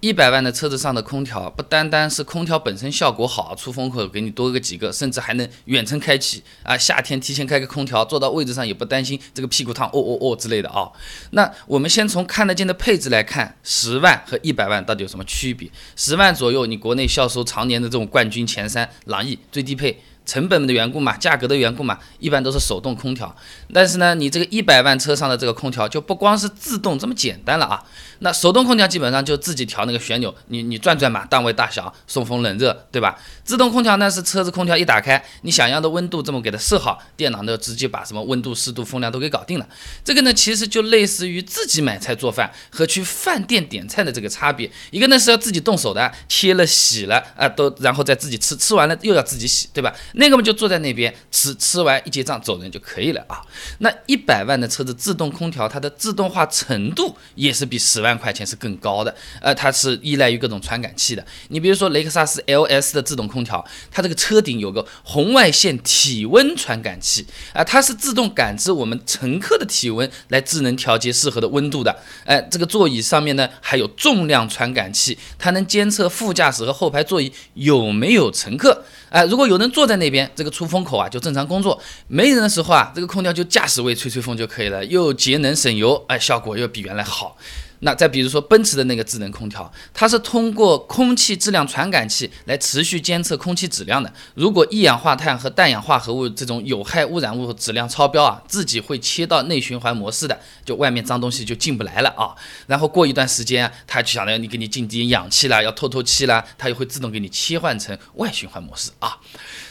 一百万的车子上的空调，不单单是空调本身效果好，出风口给你多个几个，甚至还能远程开启啊。夏天提前开个空调，坐到位置上也不担心这个屁股烫哦哦哦之类的啊。那我们先从看得见的配置来看，十万和一百万到底有什么区别？十万左右，你国内销售常年的这种冠军前三，朗逸最低配。成本的缘故嘛，价格的缘故嘛，一般都是手动空调。但是呢，你这个一百万车上的这个空调就不光是自动这么简单了啊。那手动空调基本上就自己调那个旋钮，你你转转嘛，档位大小，送风冷热，对吧？自动空调呢是车子空调一打开，你想要的温度这么给它设好，电脑呢直接把什么温度、湿度、风量都给搞定了。这个呢其实就类似于自己买菜做饭和去饭店点菜的这个差别。一个呢是要自己动手的，切了洗了啊，都然后再自己吃，吃完了又要自己洗，对吧？那个嘛就坐在那边吃，吃完一结账走人就可以了啊。那一百万的车子自动空调，它的自动化程度也是比十万块钱是更高的。呃，它是依赖于各种传感器的。你比如说雷克萨斯 LS 的自动空调，它这个车顶有个红外线体温传感器啊，它是自动感知我们乘客的体温来智能调节适合的温度的。哎，这个座椅上面呢还有重量传感器，它能监测副驾驶和后排座椅有没有乘客。哎，如果有人坐在那边，这个出风口啊就正常工作；没人的时候啊，这个空调就驾驶位吹吹风就可以了，又节能省油，哎，效果又比原来好。那再比如说奔驰的那个智能空调，它是通过空气质量传感器来持续监测空气质量的。如果一氧化碳和氮氧化合物这种有害污染物质量超标啊，自己会切到内循环模式的，就外面脏东西就进不来了啊。然后过一段时间，它就想着你给你进点氧气啦，要透透气啦，它也会自动给你切换成外循环模式啊。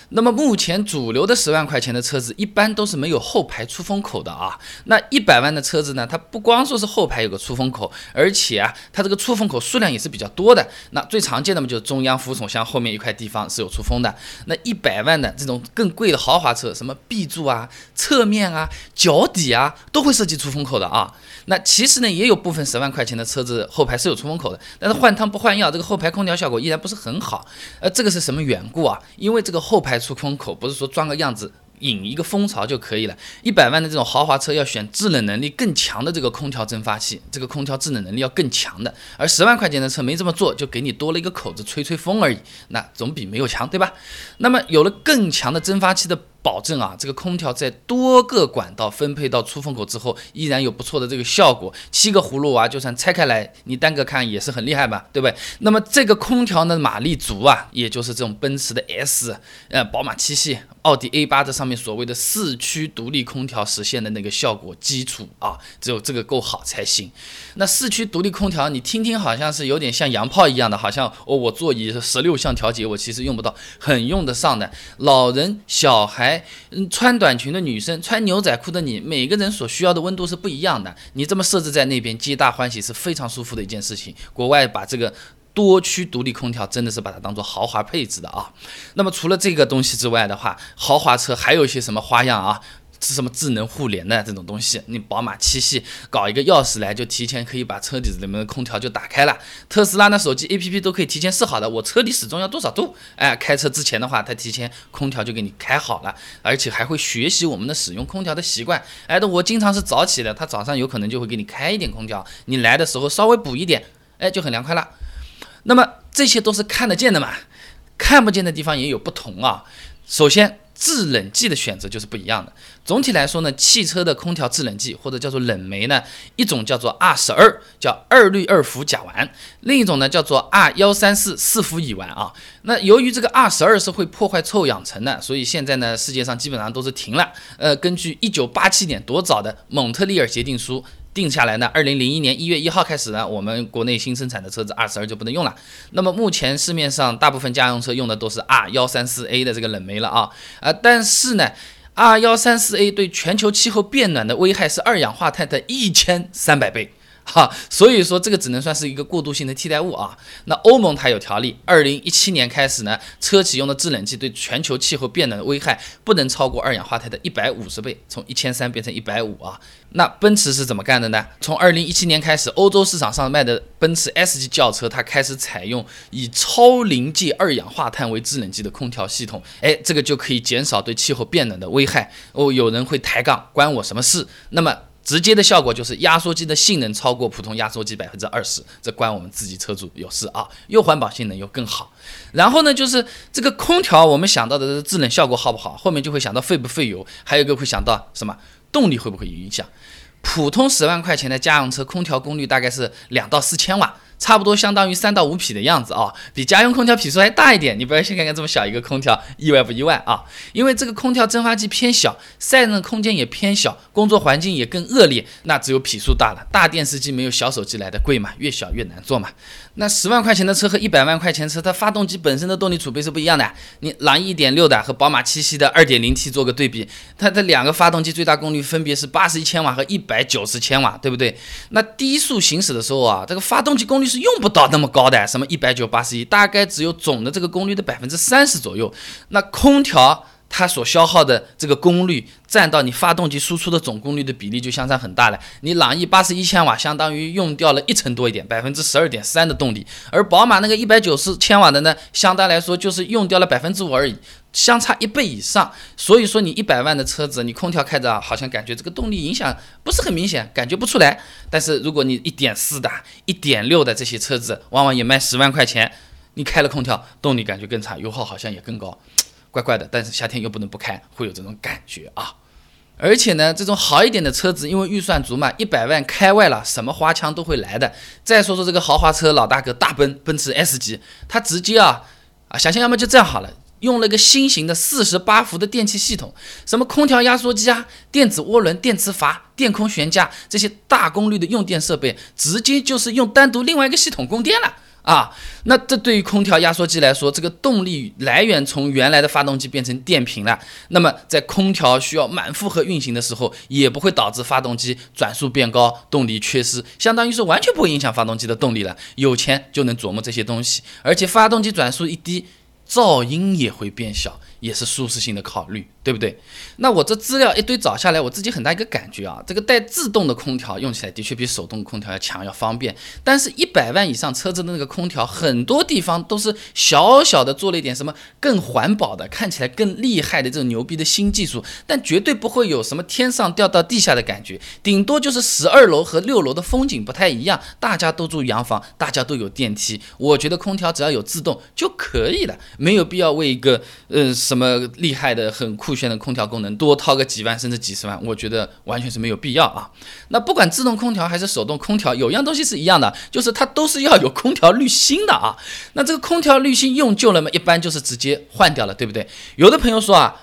那么目前主流的十万块钱的车子一般都是没有后排出风口的啊。那一百万的车子呢，它不光说是后排有个出风口，而且啊，它这个出风口数量也是比较多的。那最常见的嘛，就是中央扶手箱后面一块地方是有出风的。那一百万的这种更贵的豪华车，什么 B 柱啊、侧面啊、脚底啊，都会设计出风口的啊。那其实呢，也有部分十万块钱的车子后排是有出风口的，但是换汤不换药，这个后排空调效果依然不是很好。呃，这个是什么缘故啊？因为这个后排出风口不是说装个样子引一个风潮就可以了。一百万的这种豪华车要选制冷能力更强的这个空调蒸发器，这个空调制冷能力要更强的。而十万块钱的车没这么做，就给你多了一个口子吹吹风而已，那总比没有强，对吧？那么有了更强的蒸发器的。保证啊，这个空调在多个管道分配到出风口之后，依然有不错的这个效果。七个葫芦娃就算拆开来，你单个看也是很厉害吧，对不对？那么这个空调的马力足啊，也就是这种奔驰的 S，呃，宝马七系、奥迪 A 八这上面所谓的四驱独立空调实现的那个效果基础啊，只有这个够好才行。那四驱独立空调，你听听好像是有点像洋炮一样的，好像哦，我座椅十六项调节，我其实用不到，很用得上的。老人、小孩。嗯，穿短裙的女生，穿牛仔裤的你，每个人所需要的温度是不一样的。你这么设置在那边，皆大欢喜，是非常舒服的一件事情。国外把这个多区独立空调真的是把它当做豪华配置的啊。那么除了这个东西之外的话，豪华车还有一些什么花样啊？是什么智能互联的这种东西？你宝马七系搞一个钥匙来，就提前可以把车底子里面的空调就打开了。特斯拉的手机 APP 都可以提前设好的，我车里始终要多少度？哎，开车之前的话，它提前空调就给你开好了，而且还会学习我们的使用空调的习惯。哎，我经常是早起的，它早上有可能就会给你开一点空调，你来的时候稍微补一点，哎，就很凉快了。那么这些都是看得见的嘛，看不见的地方也有不同啊。首先。制冷剂的选择就是不一样的。总体来说呢，汽车的空调制冷剂或者叫做冷媒呢，一种叫做 R 十二，叫二氯二氟甲烷；另一种呢叫做 R 幺三四四氟乙烷啊。那由于这个 R 十二是会破坏臭氧层的，所以现在呢世界上基本上都是停了。呃，根据一九八七年多早的蒙特利尔协定书。定下来呢，二零零一年一月一号开始呢，我们国内新生产的车子 R 十二就不能用了。那么目前市面上大部分家用车用的都是 R 幺三四 A 的这个冷媒了啊啊！但是呢，R 幺三四 A 对全球气候变暖的危害是二氧化碳的一千三百倍。哈，所以说这个只能算是一个过渡性的替代物啊。那欧盟它有条例，二零一七年开始呢，车企用的制冷剂对全球气候变暖的危害不能超过二氧化碳的一百五十倍，从一千三变成一百五啊。那奔驰是怎么干的呢？从二零一七年开始，欧洲市场上卖的奔驰 S 级轿车，它开始采用以超临界二氧化碳为制冷剂的空调系统。哎，这个就可以减少对气候变暖的危害。哦，有人会抬杠，关我什么事？那么。直接的效果就是压缩机的性能超过普通压缩机百分之二十，这关我们自己车主有事啊，又环保性能又更好。然后呢，就是这个空调，我们想到的是制冷效果好不好，后面就会想到费不费油，还有一个会想到什么动力会不会有影响。普通十万块钱的家用车空调功率大概是两到四千瓦。差不多相当于三到五匹的样子啊，比家用空调匹数还大一点。你不要先看看这么小一个空调，意外不意外啊？因为这个空调蒸发器偏小，散热空间也偏小，工作环境也更恶劣，那只有匹数大了。大电视机没有小手机来的贵嘛，越小越难做嘛。那十万块钱的车和一百万块钱车，它发动机本身的动力储备是不一样的。你朗逸一点六的和宝马七系的二点零 T 做个对比，它的两个发动机最大功率分别是八十一千瓦和一百九十千瓦，对不对？那低速行驶的时候啊，这个发动机功率是用不到那么高的，什么一百九八十一，大概只有总的这个功率的百分之三十左右。那空调。它所消耗的这个功率占到你发动机输出的总功率的比例就相差很大了。你朗逸八十一千瓦相当于用掉了一成多一点，百分之十二点三的动力，而宝马那个一百九十千瓦的呢，相对来说就是用掉了百分之五而已，相差一倍以上。所以说你一百万的车子，你空调开着好像感觉这个动力影响不是很明显，感觉不出来。但是如果你一点四的、一点六的这些车子，往往也卖十万块钱，你开了空调，动力感觉更差，油耗好像也更高。怪怪的，但是夏天又不能不开，会有这种感觉啊！而且呢，这种好一点的车子，因为预算足嘛，一百万开外了，什么花枪都会来的。再说说这个豪华车，老大哥大奔奔驰 S 级，它直接啊啊，想想要么就这样好了，用了个新型的四十八伏的电气系统，什么空调压缩机啊、电子涡轮、电磁阀、电空悬架这些大功率的用电设备，直接就是用单独另外一个系统供电了。啊，那这对于空调压缩机来说，这个动力来源从原来的发动机变成电瓶了。那么在空调需要满负荷运行的时候，也不会导致发动机转速变高，动力缺失，相当于是完全不会影响发动机的动力了。有钱就能琢磨这些东西，而且发动机转速一低，噪音也会变小。也是舒适性的考虑，对不对？那我这资料一堆找下来，我自己很大一个感觉啊，这个带自动的空调用起来的确比手动空调要强，要方便。但是，一百万以上车子的那个空调，很多地方都是小小的做了一点什么更环保的，看起来更厉害的这种牛逼的新技术，但绝对不会有什么天上掉到地下的感觉，顶多就是十二楼和六楼的风景不太一样。大家都住洋房，大家都有电梯，我觉得空调只要有自动就可以了，没有必要为一个呃。什么厉害的、很酷炫的空调功能，多掏个几万甚至几十万，我觉得完全是没有必要啊。那不管自动空调还是手动空调，有样东西是一样的，就是它都是要有空调滤芯的啊。那这个空调滤芯用旧了嘛，一般就是直接换掉了，对不对？有的朋友说啊，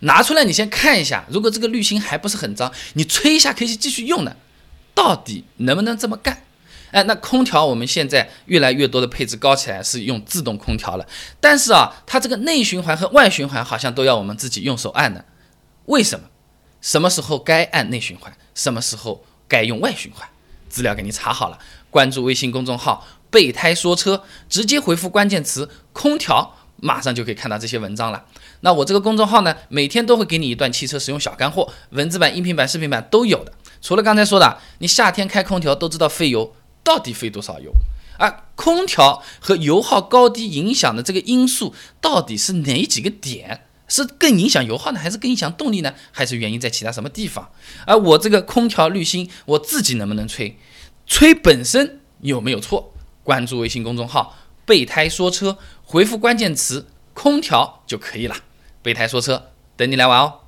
拿出来你先看一下，如果这个滤芯还不是很脏，你吹一下可以继续用的，到底能不能这么干？哎，那空调我们现在越来越多的配置高起来是用自动空调了，但是啊，它这个内循环和外循环好像都要我们自己用手按的，为什么？什么时候该按内循环，什么时候该用外循环？资料给你查好了，关注微信公众号“备胎说车”，直接回复关键词“空调”，马上就可以看到这些文章了。那我这个公众号呢，每天都会给你一段汽车使用小干货，文字版、音频版、视频版都有的。除了刚才说的，你夏天开空调都知道费油。到底费多少油？而空调和油耗高低影响的这个因素到底是哪几个点？是更影响油耗呢，还是更影响动力呢？还是原因在其他什么地方？而我这个空调滤芯，我自己能不能吹？吹本身有没有错？关注微信公众号“备胎说车”，回复关键词“空调”就可以了。备胎说车，等你来玩哦。